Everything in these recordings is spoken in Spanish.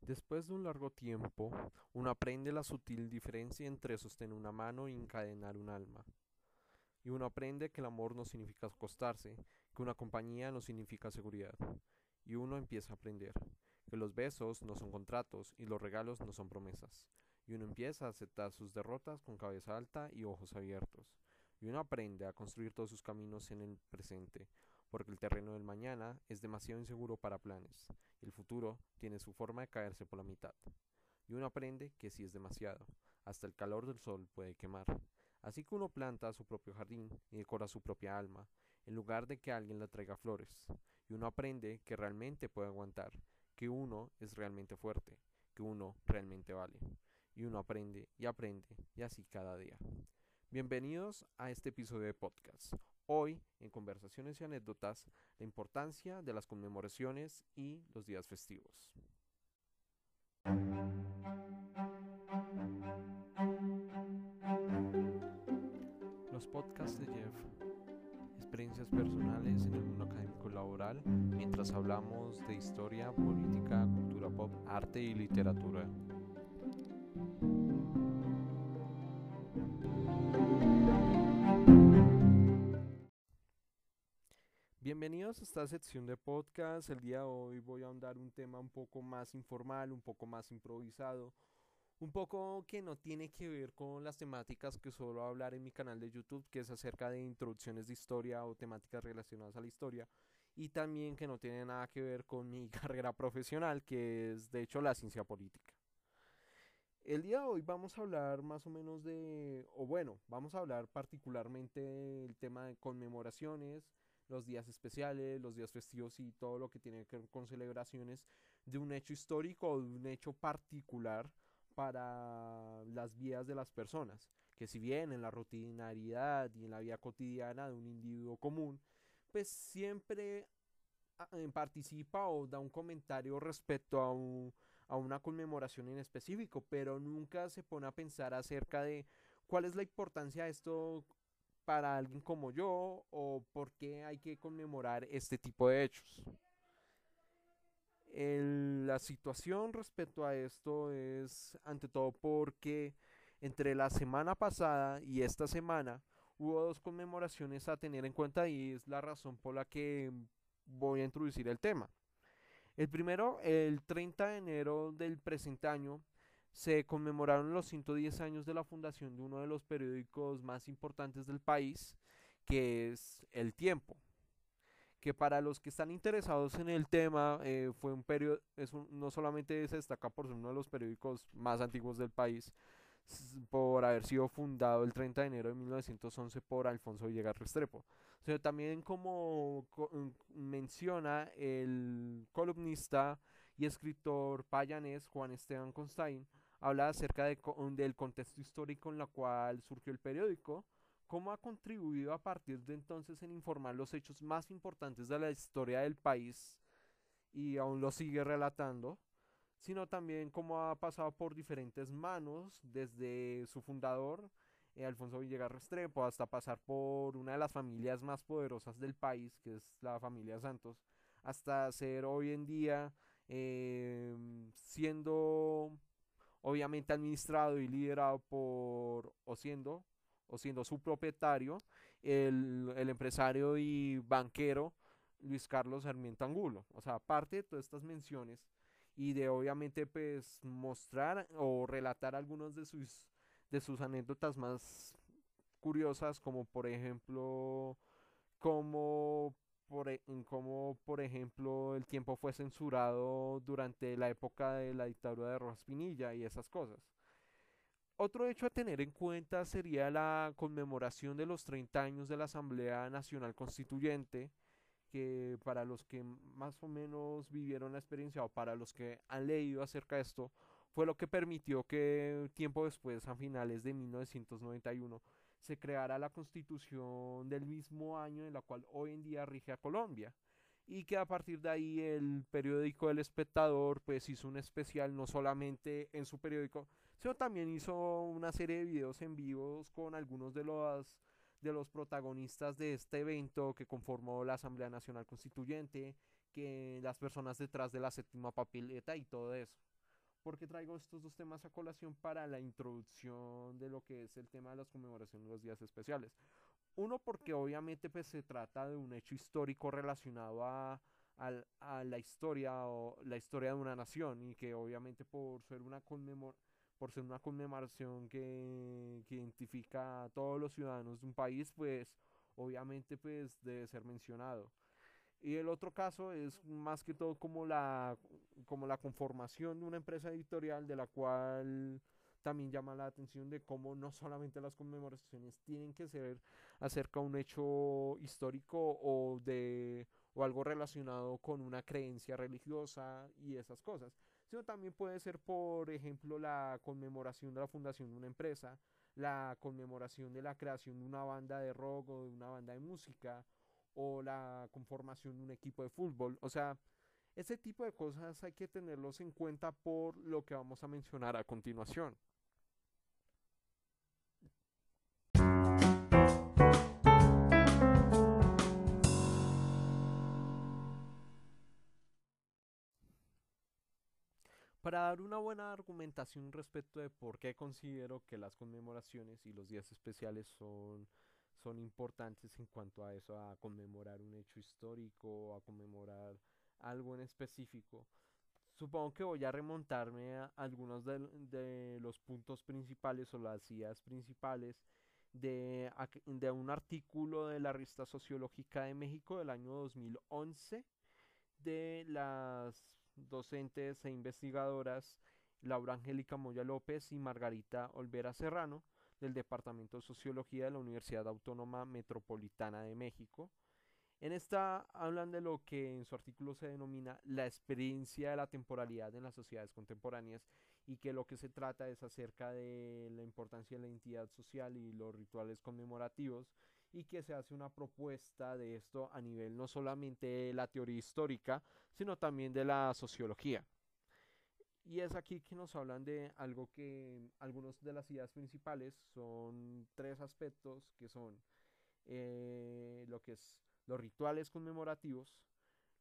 Después de un largo tiempo, uno aprende la sutil diferencia entre sostener una mano y encadenar un alma. Y uno aprende que el amor no significa acostarse, que una compañía no significa seguridad. Y uno empieza a aprender que los besos no son contratos y los regalos no son promesas. Y uno empieza a aceptar sus derrotas con cabeza alta y ojos abiertos. Y uno aprende a construir todos sus caminos en el presente, porque el terreno del mañana es demasiado inseguro para planes, y el futuro tiene su forma de caerse por la mitad. Y uno aprende que si es demasiado, hasta el calor del sol puede quemar. Así que uno planta su propio jardín y decora su propia alma, en lugar de que alguien le traiga flores. Y uno aprende que realmente puede aguantar, que uno es realmente fuerte, que uno realmente vale. Y uno aprende y aprende, y así cada día. Bienvenidos a este episodio de podcast. Hoy, en conversaciones y anécdotas, la importancia de las conmemoraciones y los días festivos. Los podcasts de Jeff, experiencias personales en el mundo académico laboral, mientras hablamos de historia, política, cultura pop, arte y literatura. Bienvenidos a esta sección de podcast. El día de hoy voy a ahondar un tema un poco más informal, un poco más improvisado, un poco que no tiene que ver con las temáticas que suelo hablar en mi canal de YouTube, que es acerca de introducciones de historia o temáticas relacionadas a la historia, y también que no tiene nada que ver con mi carrera profesional, que es de hecho la ciencia política. El día de hoy vamos a hablar más o menos de, o bueno, vamos a hablar particularmente del tema de conmemoraciones, los días especiales, los días festivos y todo lo que tiene que ver con celebraciones de un hecho histórico o de un hecho particular para las vidas de las personas. Que si bien en la rutinariedad y en la vida cotidiana de un individuo común, pues siempre ah, eh, participa o da un comentario respecto a, a una conmemoración en específico, pero nunca se pone a pensar acerca de cuál es la importancia de esto para alguien como yo o por qué hay que conmemorar este tipo de hechos. la situación respecto a esto es ante todo porque entre la semana pasada y esta semana hubo dos conmemoraciones a tener en cuenta y es la razón por la que voy a introducir el tema. El primero, el 30 de enero del presente año, se conmemoraron los 110 años de la fundación de uno de los periódicos más importantes del país, que es El Tiempo. Que para los que están interesados en el tema, eh, fue un periodo, es no solamente se destaca por ser uno de los periódicos más antiguos del país, por haber sido fundado el 30 de enero de 1911 por Alfonso Villegas Restrepo, sino también como menciona el columnista y escritor payanés Juan Esteban Constain, habla acerca de, del contexto histórico en el cual surgió el periódico, cómo ha contribuido a partir de entonces en informar los hechos más importantes de la historia del país y aún lo sigue relatando, sino también cómo ha pasado por diferentes manos desde su fundador, eh, Alfonso Villegas Restrepo, hasta pasar por una de las familias más poderosas del país, que es la familia Santos, hasta ser hoy en día eh, siendo obviamente administrado y liderado por, o siendo, o siendo su propietario, el, empresario y banquero Luis Carlos Sarmiento Angulo. O sea, aparte de todas estas menciones y de obviamente pues mostrar o relatar algunos de sus, de sus anécdotas más curiosas, como por ejemplo, como por, e, en cómo, por ejemplo, el tiempo fue censurado durante la época de la dictadura de Rojas Pinilla y esas cosas. Otro hecho a tener en cuenta sería la conmemoración de los 30 años de la Asamblea Nacional Constituyente, que para los que más o menos vivieron la experiencia o para los que han leído acerca de esto, fue lo que permitió que tiempo después, a finales de 1991, se creara la constitución del mismo año en la cual hoy en día rige a Colombia y que a partir de ahí el periódico El Espectador pues hizo un especial no solamente en su periódico, sino también hizo una serie de videos en vivos con algunos de los de los protagonistas de este evento que conformó la Asamblea Nacional Constituyente, que las personas detrás de la séptima papeleta y todo eso. ¿Por qué traigo estos dos temas a colación para la introducción de lo que es el tema de las conmemoraciones de los días especiales? Uno, porque obviamente pues, se trata de un hecho histórico relacionado a, a, la historia o la historia de una nación y que obviamente por ser una conmemor por ser una conmemoración que, que, identifica a todos los ciudadanos de un país, pues obviamente pues debe ser mencionado. Y el otro caso es más que todo como la, como la conformación de una empresa editorial de la cual también llama la atención de cómo no solamente las conmemoraciones tienen que ser acerca de un hecho histórico o de o algo relacionado con una creencia religiosa y esas cosas, sino también puede ser, por ejemplo, la conmemoración de la fundación de una empresa, la conmemoración de la creación de una banda de rock o de una banda de música, o la conformación de un equipo de fútbol. O sea, ese tipo de cosas hay que tenerlos en cuenta por lo que vamos a mencionar a continuación. Para dar una buena argumentación respecto de por qué considero que las conmemoraciones y los días especiales son, son importantes en cuanto a eso, a conmemorar un hecho histórico, a conmemorar algo en específico, supongo que voy a remontarme a algunos de, de los puntos principales o las ideas principales de, de, un artículo de la revista sociológica de México del año 2011 de las docentes e investigadoras Laura Angélica Moya López y Margarita Olvera Serrano del Departamento de Sociología de la Universidad Autónoma Metropolitana de México. En esta hablan de lo que en su artículo se denomina la experiencia de la temporalidad en las sociedades contemporáneas y que lo que se trata es acerca de la importancia de la identidad social y los rituales conmemorativos y que se hace una propuesta de esto a nivel no solamente de la teoría histórica, sino también de la sociología. Y es aquí que nos hablan de algo que algunas de las ideas principales son tres aspectos que son eh, lo que es los rituales conmemorativos,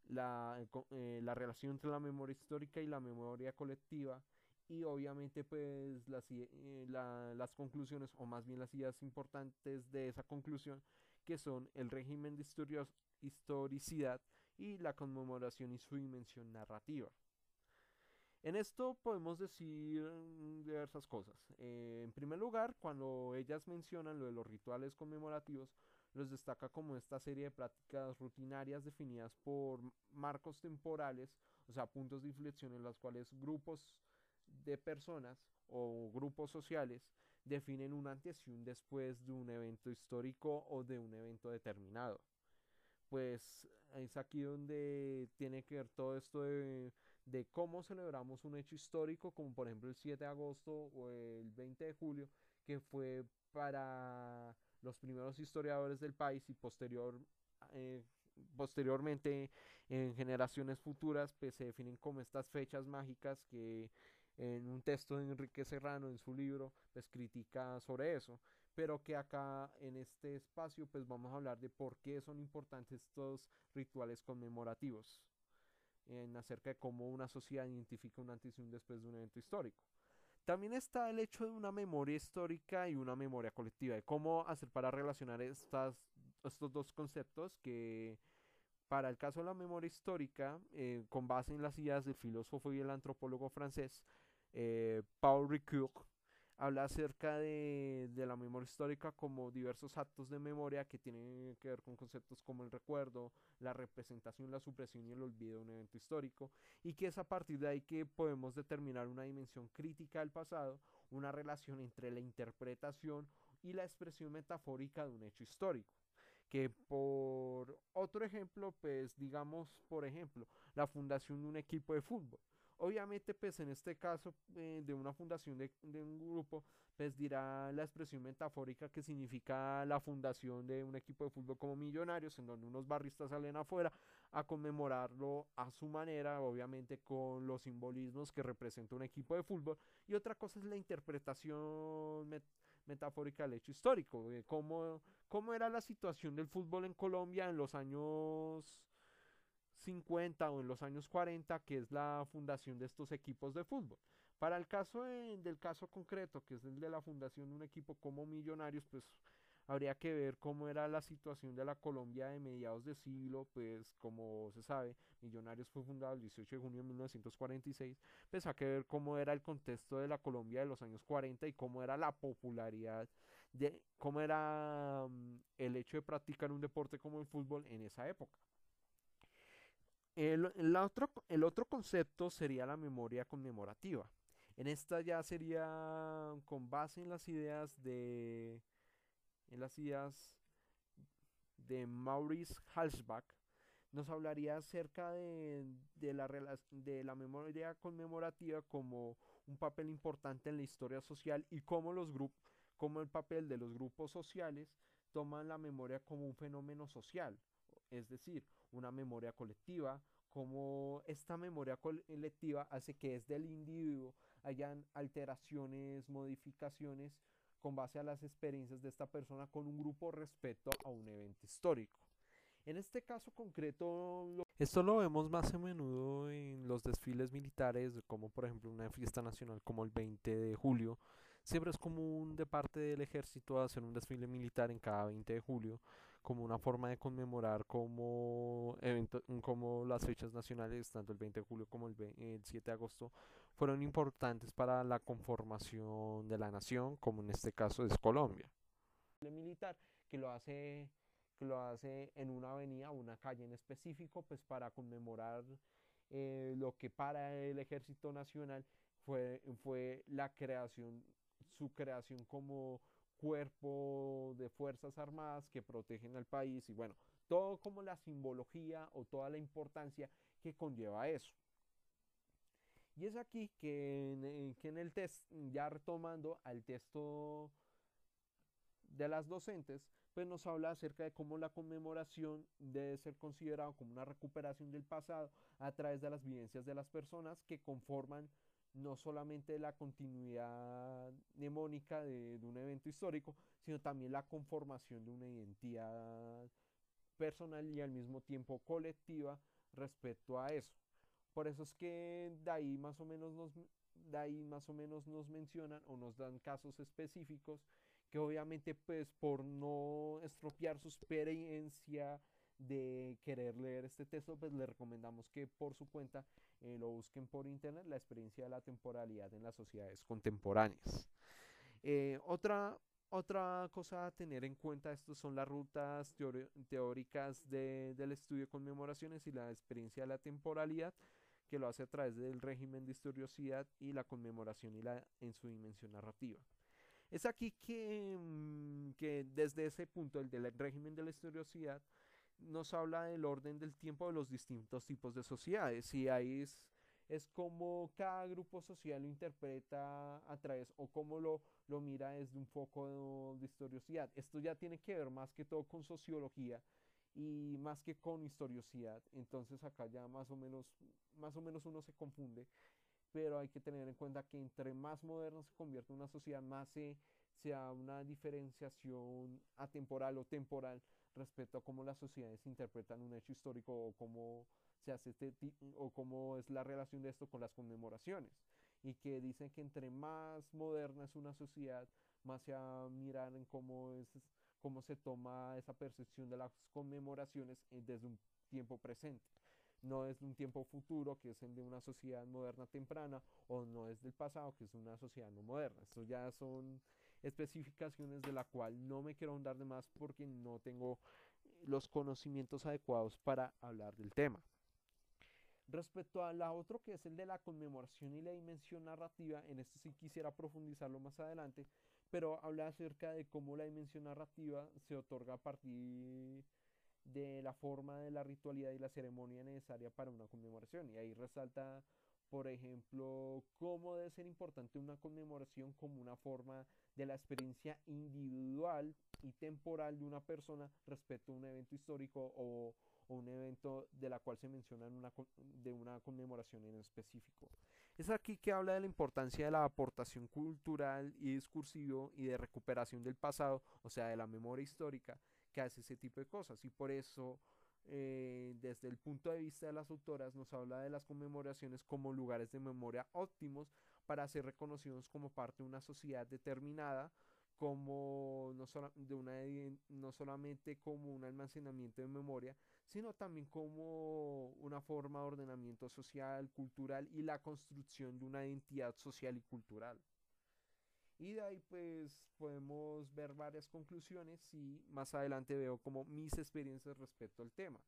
la, eh, la relación entre la memoria histórica y la memoria colectiva y obviamente pues las, eh, las conclusiones o más bien las ideas importantes de esa conclusión que son el régimen de historicidad y la conmemoración y su dimensión narrativa. En esto podemos decir mm, diversas cosas. Eh, en primer lugar, cuando ellas mencionan lo de los rituales conmemorativos, los destaca como esta serie de prácticas rutinarias definidas por marcos temporales, o sea, puntos de inflexión en los cuales grupos de personas o grupos sociales definen un antes y un después de un evento histórico o de un evento determinado. Pues es aquí donde tiene que ver todo esto de, de cómo celebramos un hecho histórico, como por ejemplo el 7 de agosto o el 20 de julio, que fue para los primeros historiadores del país y posterior, eh, posteriormente en generaciones futuras pues se definen como estas fechas mágicas que en un texto de Enrique Serrano en su libro, pues critica sobre eso, pero que acá en este espacio pues vamos a hablar de por qué son importantes estos rituales conmemorativos, en acerca de cómo una sociedad identifica un antes y un después de un evento histórico. También está el hecho de una memoria histórica y una memoria colectiva, de cómo hacer para relacionar estas, estos dos conceptos que para el caso de la memoria histórica, eh, con base en las ideas del filósofo y el antropólogo francés eh, Paul Ricoeur habla acerca de, la memoria histórica como diversos actos de memoria que tienen que ver con conceptos como el recuerdo, la representación, la supresión y el olvido de un evento histórico, y que es a partir de ahí que podemos determinar una dimensión crítica del pasado, una relación entre la interpretación y la expresión metafórica de un hecho histórico. Que por otro ejemplo, pues digamos, por ejemplo, la fundación de un equipo de fútbol Obviamente, pues en este caso eh, de una fundación de, un grupo, pues dirá la expresión metafórica que significa la fundación de un equipo de fútbol como millonarios, en donde unos barristas salen afuera a conmemorarlo a su manera, obviamente con los simbolismos que representa un equipo de fútbol. Y otra cosa es la interpretación metafórica del hecho histórico, de cómo, cómo era la situación del fútbol en Colombia en los años 50 o en los años 40, que es la fundación de estos equipos de fútbol. Para el caso del caso concreto, que es el de la fundación de un equipo como Millonarios, pues habría que ver cómo era la situación de la Colombia de mediados de siglo, pues como se sabe, Millonarios fue fundado el 18 de junio de 1946, pues hay que ver cómo era el contexto de la Colombia de los años 40 y cómo era la popularidad de cómo era mm, el hecho de practicar un deporte como el fútbol en esa época. El, otro, el otro concepto sería la memoria conmemorativa. En esta ya sería con base en las ideas de en las ideas de Maurice Halsbach, nos hablaría acerca de, la, de la memoria conmemorativa como un papel importante en la historia social y cómo, los cómo el papel de los grupos sociales toman la memoria como un fenómeno social, es decir, una memoria colectiva, como esta memoria colectiva hace que desde el individuo hayan alteraciones, modificaciones con base a las experiencias de esta persona con un grupo respecto a un evento histórico. En este caso concreto, esto lo vemos más a menudo en los desfiles militares, como por ejemplo una fiesta nacional como el 20 de julio. Siempre es común de parte del ejército hacer un desfile militar en cada 20 de julio como una forma de conmemorar como, evento, como las fechas nacionales, tanto el 20 de julio como el, el 7 de agosto, fueron importantes para la conformación de la nación, como en este caso es Colombia. El militar que lo hace que lo hace en una avenida o una calle en específico, pues para conmemorar eh, lo que para el Ejército Nacional fue, fue la creación, su creación como cuerpo de Fuerzas Armadas que protegen al país y bueno, todo como la simbología o toda la importancia que conlleva eso. Y es aquí que en, eh, que en el test, ya retomando al texto de las docentes, pues nos habla acerca de cómo la conmemoración debe ser considerado como una recuperación del pasado a través de las vivencias de las personas que conforman no solamente la continuidad mnemónica de, un evento histórico, sino también la conformación de una identidad personal y al mismo tiempo colectiva respecto a eso. Por eso es que de ahí más o menos nos, de ahí más o menos nos mencionan o nos dan casos específicos que obviamente pues por no estropear su experiencia de querer leer este texto, pues le recomendamos que por su cuenta eh, lo busquen por internet, la experiencia de la temporalidad en las sociedades contemporáneas. Eh, otra, otra cosa a tener en cuenta, estos son las rutas teóricas del estudio de conmemoraciones y la experiencia de la temporalidad, que lo hace a través del régimen de historiosidad y la conmemoración y la, en su dimensión narrativa. Es aquí que, mm, que desde ese punto, el del régimen de la historiosidad, nos habla del orden del tiempo de los distintos tipos de sociedades y ahí es, es como cada grupo social lo interpreta a través o cómo lo, lo mira desde un foco de, historiosidad. Esto ya tiene que ver más que todo con sociología y más que con historiosidad. Entonces acá ya más o menos, más o menos uno se confunde, pero hay que tener en cuenta que entre más moderno se convierte una sociedad, más se, sea una diferenciación atemporal o temporal respecto a cómo las sociedades interpretan un hecho histórico o cómo se hace este o cómo es la relación de esto con las conmemoraciones. Y que dicen que entre más moderna es una sociedad más se va a mirar en cómo es cómo se toma esa percepción de las conmemoraciones desde un tiempo presente. No es de un tiempo futuro que es el de una sociedad moderna temprana o no es del pasado que es una sociedad no moderna. Esto ya son especificaciones de la cual no me quiero ahondar de más porque no tengo los conocimientos adecuados para hablar del tema. Respecto a la otro que es el de la conmemoración y la dimensión narrativa, en esto sí quisiera profundizarlo más adelante, pero habla acerca de cómo la dimensión narrativa se otorga a partir de la forma de la ritualidad y la ceremonia necesaria para una conmemoración. Y ahí resalta, por ejemplo, cómo debe ser importante una conmemoración como una forma de la experiencia individual y temporal de una persona respecto a un evento histórico o, un evento de la cual se menciona en una, de una conmemoración en específico. Es aquí que habla de la importancia de la aportación cultural y discursivo y de recuperación del pasado, o sea, de la memoria histórica, que hace ese tipo de cosas. Y por eso eh, desde el punto de vista de las autoras, nos habla de las conmemoraciones como lugares de memoria óptimos para ser reconocidos como parte de una sociedad determinada, como no, de una, no solamente como un almacenamiento de memoria, sino también como una forma de ordenamiento social, cultural y la construcción de una identidad social y cultural. Y de ahí pues podemos ver varias conclusiones y más adelante veo como mis experiencias respecto al tema.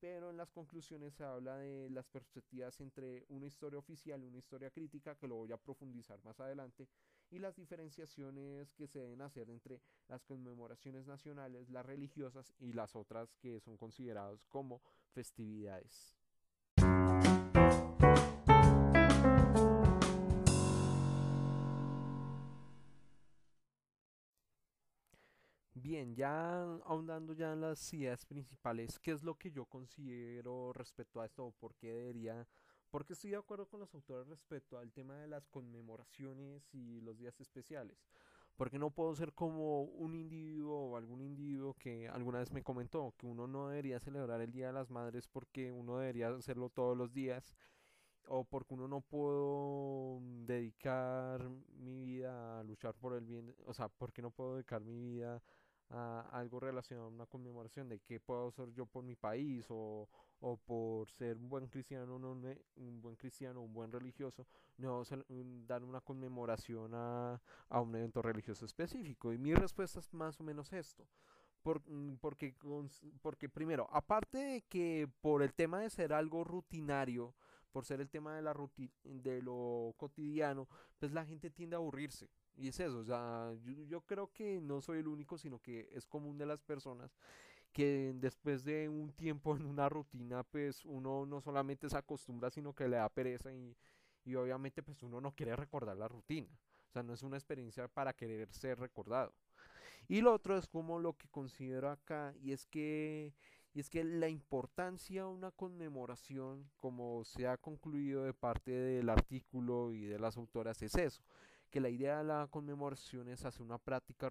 Pero en las conclusiones se habla de las perspectivas entre una historia oficial y una historia crítica, que lo voy a profundizar más adelante, y las diferenciaciones que se deben hacer entre las conmemoraciones nacionales, las religiosas y las otras que son consideradas como festividades. Bien, ya ahondando ya en las ideas principales, ¿qué es lo que yo considero respecto a esto? ¿Por qué debería porque estoy de acuerdo con los autores respecto al tema de las conmemoraciones y los días especiales. Porque no puedo ser como un individuo o algún individuo que alguna vez me comentó que uno no debería celebrar el Día de las Madres porque uno debería hacerlo todos los días o porque uno no puedo dedicar mi vida a luchar por el bien, o sea, porque no puedo dedicar mi vida a algo relacionado a una conmemoración de qué puedo hacer yo por mi país o, o por ser un buen cristiano, no, un buen cristiano, un buen religioso, no dar una conmemoración a, a, un evento religioso específico. Y mi respuesta es más o menos esto. Por, mm, porque, porque primero, aparte de que por el tema de ser algo rutinario, por ser el tema de, la de lo cotidiano, pues la gente tiende a aburrirse. Y es eso, o sea, yo, yo creo que no soy el único, sino que es común de las personas que después de un tiempo en una rutina, pues uno no solamente se acostumbra, sino que le da pereza y, y obviamente pues uno no quiere recordar la rutina. O sea, no es una experiencia para querer ser recordado. Y lo otro es como lo que considero acá, y es que, y es que la importancia de una conmemoración, como se ha concluido de parte del artículo y de las autoras, es eso, que la idea de la conmemoración es hacer una práctica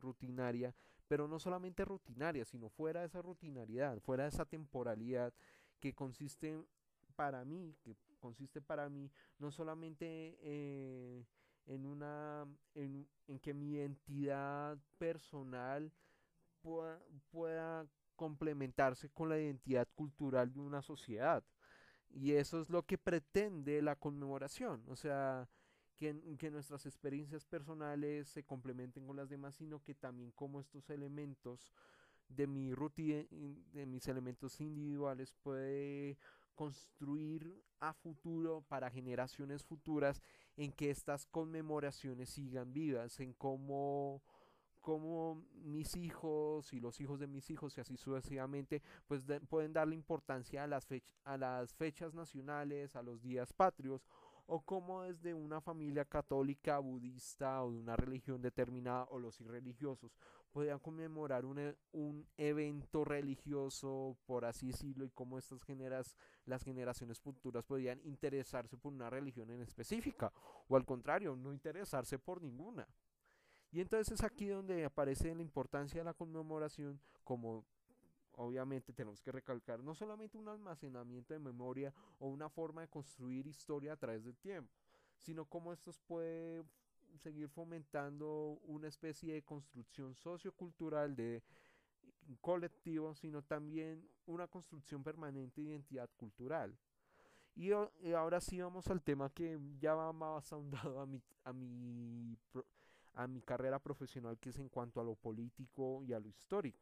rutinaria pero no solamente rutinaria, sino fuera de esa rutinariedad, fuera de esa temporalidad que consiste para mí, que consiste para mí no solamente eh, en una en, que mi identidad personal pueda, pueda complementarse con la identidad cultural de una sociedad. Y eso es lo que pretende la conmemoración. O sea, que, nuestras experiencias personales se complementen con las demás, sino que también como estos elementos de mi rutina, de mis elementos individuales puede construir a futuro para generaciones futuras en que estas conmemoraciones sigan vivas, en cómo cómo mis hijos y los hijos de mis hijos y así sucesivamente pues pueden darle importancia a las, a las fechas nacionales, a los días patrios o como desde una familia católica, budista o de una religión determinada o los irreligiosos podían conmemorar un, e, un evento religioso, por así decirlo, y cómo estas generas, las generaciones futuras podían interesarse por una religión en específica o al contrario, no interesarse por ninguna. Y entonces es aquí donde aparece la importancia de la conmemoración como obviamente tenemos que recalcar no solamente un almacenamiento de memoria o una forma de construir historia a través del tiempo, sino cómo estos puede seguir fomentando una especie de construcción sociocultural de colectivo, sino también una construcción permanente de identidad cultural. Y, ahora sí vamos al tema que ya va más ahondado a mi, a mi, a mi carrera profesional, que es en cuanto a lo político y a lo histórico.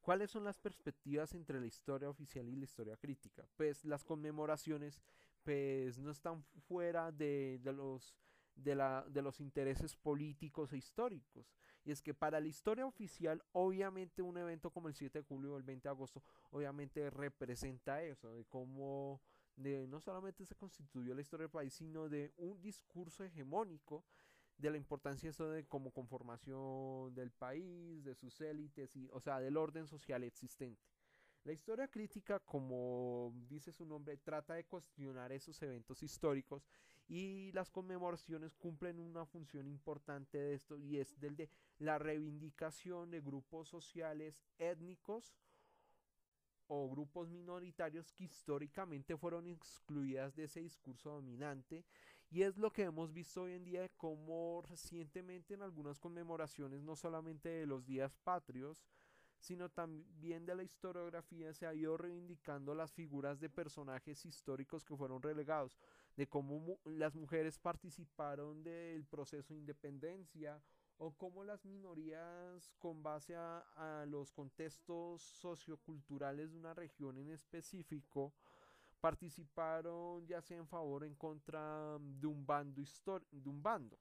¿Cuáles son las perspectivas entre la historia oficial y la historia crítica? Pues las conmemoraciones pues no están fuera de, los, de, la, de los intereses políticos e históricos. Y es que para la historia oficial, obviamente un evento como el 7 de julio o el 20 de agosto, obviamente representa eso, de cómo de, no solamente se constituyó la historia del país, sino de un discurso hegemónico de la importancia eso de como conformación del país, de sus élites, y, o sea, del orden social existente. La historia crítica, como dice su nombre, trata de cuestionar esos eventos históricos y las conmemoraciones cumplen una función importante de esto y es del de la reivindicación de grupos sociales étnicos o grupos minoritarios que históricamente fueron excluidas de ese discurso dominante y es lo que hemos visto hoy en día como recientemente en algunas conmemoraciones no solamente de los días patrios sino también de la historiografía se ha ido reivindicando las figuras de personajes históricos que fueron relegados, de cómo las mujeres participaron del proceso de independencia o cómo las minorías con base a, a los contextos socioculturales de una región en específico participaron ya sea en favor o en contra de un bando de un bando.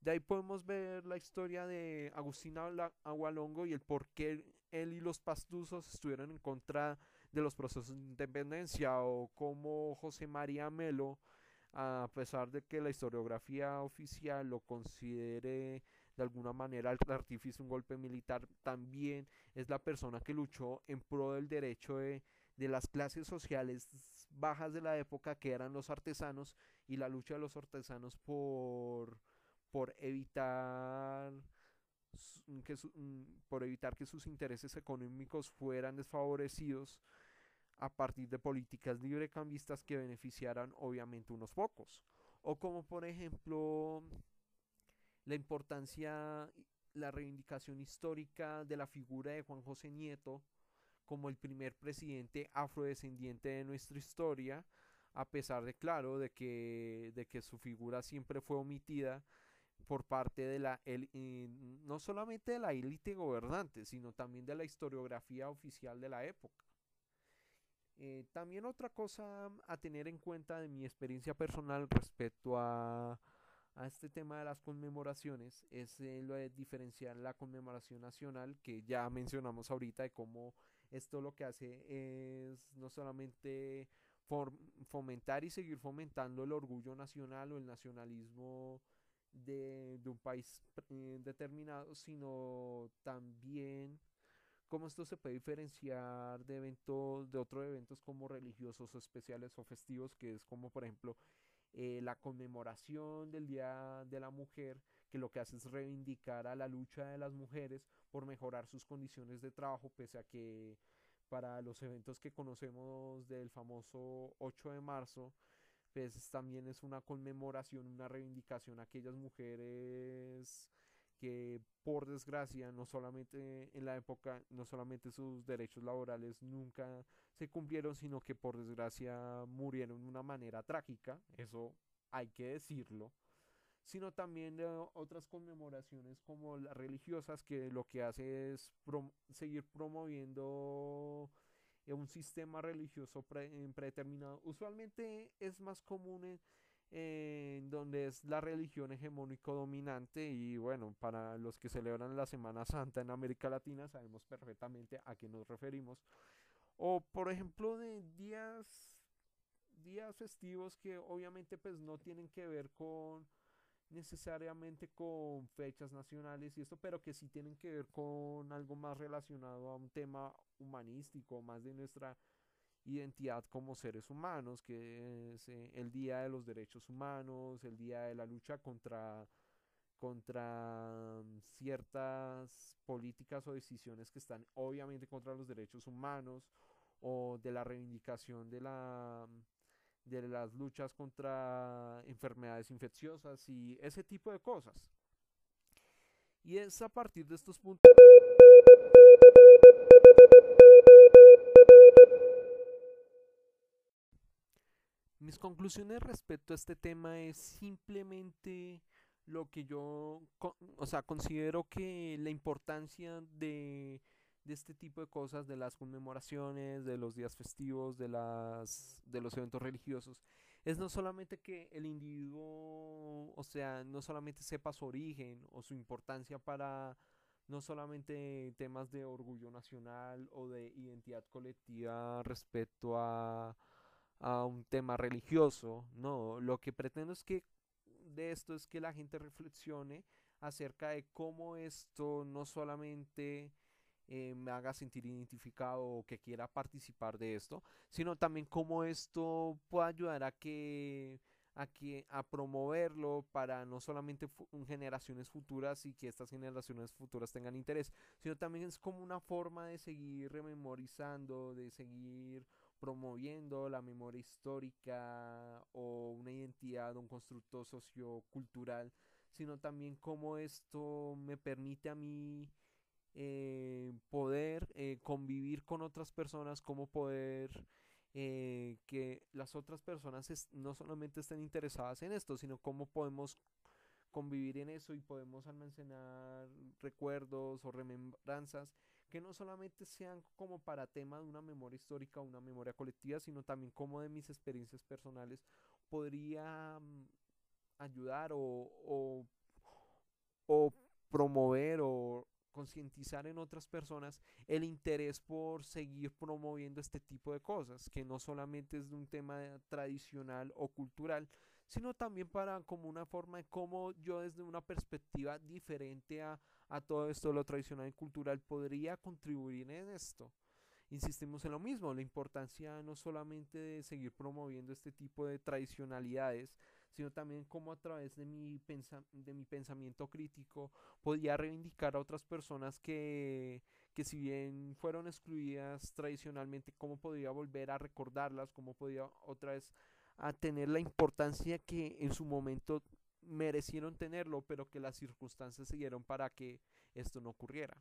De ahí podemos ver la historia de Agustín Agualongo y el por qué él y los pastuzos estuvieron en contra de los procesos de independencia o cómo José María Melo, a pesar de que la historiografía oficial lo considere de alguna manera el artífice un golpe militar, también es la persona que luchó en pro del derecho de, de las clases sociales bajas de la época que eran los artesanos y la lucha de los artesanos por por evitar que mm, por evitar que sus intereses económicos fueran desfavorecidos a partir de políticas librecambistas que beneficiaran obviamente unos pocos. O como por ejemplo la importancia la reivindicación histórica de la figura de Juan José Nieto como el primer presidente afrodescendiente de nuestra historia a pesar de claro de que de que su figura siempre fue omitida por parte de la, el, no solamente de la élite gobernante, sino también de la historiografía oficial de la época. Eh, también otra cosa a tener en cuenta de mi experiencia personal respecto a, a este tema de las conmemoraciones es eh, lo de diferenciar la conmemoración nacional que ya mencionamos ahorita de cómo esto lo que hace es no solamente fomentar y seguir fomentando el orgullo nacional o el nacionalismo de, un país eh, determinado, sino también cómo esto se puede diferenciar de eventos, de otros eventos como religiosos o especiales o festivos, que es como por ejemplo eh, la conmemoración del Día de la Mujer, que lo que hace es reivindicar a la lucha de las mujeres por mejorar sus condiciones de trabajo, pese a que para los eventos que conocemos del famoso 8 de marzo, pues también es una conmemoración, una reivindicación a aquellas mujeres que por desgracia no solamente en la época, no solamente sus derechos laborales nunca se cumplieron, sino que por desgracia murieron de una manera trágica, eso hay que decirlo, sino también de otras conmemoraciones como las religiosas que lo que hace es seguir promoviendo un sistema religioso predeterminado. Usualmente es más común en, donde es la religión hegemónico dominante y bueno, para los que celebran la Semana Santa en América Latina sabemos perfectamente a qué nos referimos. O por ejemplo de días días festivos que obviamente pues no tienen que ver con necesariamente con fechas nacionales y esto, pero que sí tienen que ver con algo más relacionado a un tema humanístico, más de nuestra identidad como seres humanos, que es eh, el Día de los Derechos Humanos, el Día de la lucha contra contra mm, ciertas políticas o decisiones que están obviamente contra los derechos humanos o de la reivindicación de la de las luchas contra enfermedades infecciosas y ese tipo de cosas. Y es a partir de estos puntos Mis conclusiones respecto a este tema es simplemente lo que yo, o sea, considero que la importancia de de este tipo de cosas, de las conmemoraciones, de los días festivos, de, las, de los eventos religiosos, es no solamente que el individuo, o sea, no solamente sepa su origen o su importancia para no solamente temas de orgullo nacional o de identidad colectiva respecto a, a un tema religioso, no, lo que pretendo es que de esto es que la gente reflexione acerca de cómo esto no solamente eh, me haga sentir identificado o que quiera participar de esto, sino también cómo esto puede ayudar a que a que a promoverlo para no solamente generaciones futuras y que estas generaciones futuras tengan interés, sino también es como una forma de seguir rememorizando, de seguir promoviendo la memoria histórica o una identidad, un constructo sociocultural, sino también como esto me permite a mí eh, poder eh, convivir con otras personas, cómo poder eh, que las otras personas no solamente estén interesadas en esto, sino cómo podemos convivir en eso y podemos almacenar recuerdos o remembranzas que no solamente sean como para tema de una memoria histórica o una memoria colectiva, sino también como de mis experiencias personales podría mm, ayudar o, o, o promover o concientizar en otras personas el interés por seguir promoviendo este tipo de cosas, que no solamente es de un tema tradicional o cultural, sino también para como una forma de cómo yo desde una perspectiva diferente a, a todo esto lo tradicional y cultural podría contribuir en esto. Insistimos en lo mismo, la importancia no solamente de seguir promoviendo este tipo de tradicionalidades, sino también cómo a través de mi, de mi pensamiento crítico podía reivindicar a otras personas que, que si bien fueron excluidas tradicionalmente, cómo podía volver a recordarlas, cómo podía otra vez a tener la importancia que en su momento merecieron tenerlo, pero que las circunstancias siguieron para que esto no ocurriera.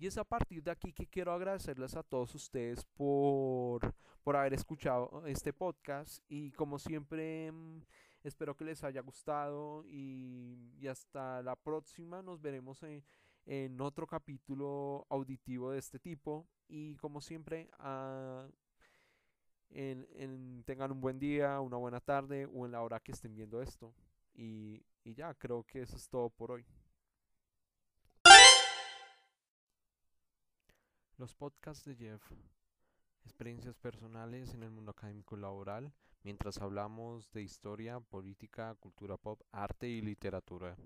Y es a partir de aquí que quiero agradecerles a todos ustedes por, por haber escuchado este podcast. Y como siempre mm, espero que les haya gustado. Y, hasta la próxima. Nos veremos en, en, otro capítulo auditivo de este tipo. Y como siempre ah, en, tengan un buen día, una buena tarde o en la hora que estén viendo esto. Y, y ya creo que eso es todo por hoy. Los podcasts de Jeff. Experiencias personales en el mundo académico y laboral, mientras hablamos de historia, política, cultura pop, arte y literatura.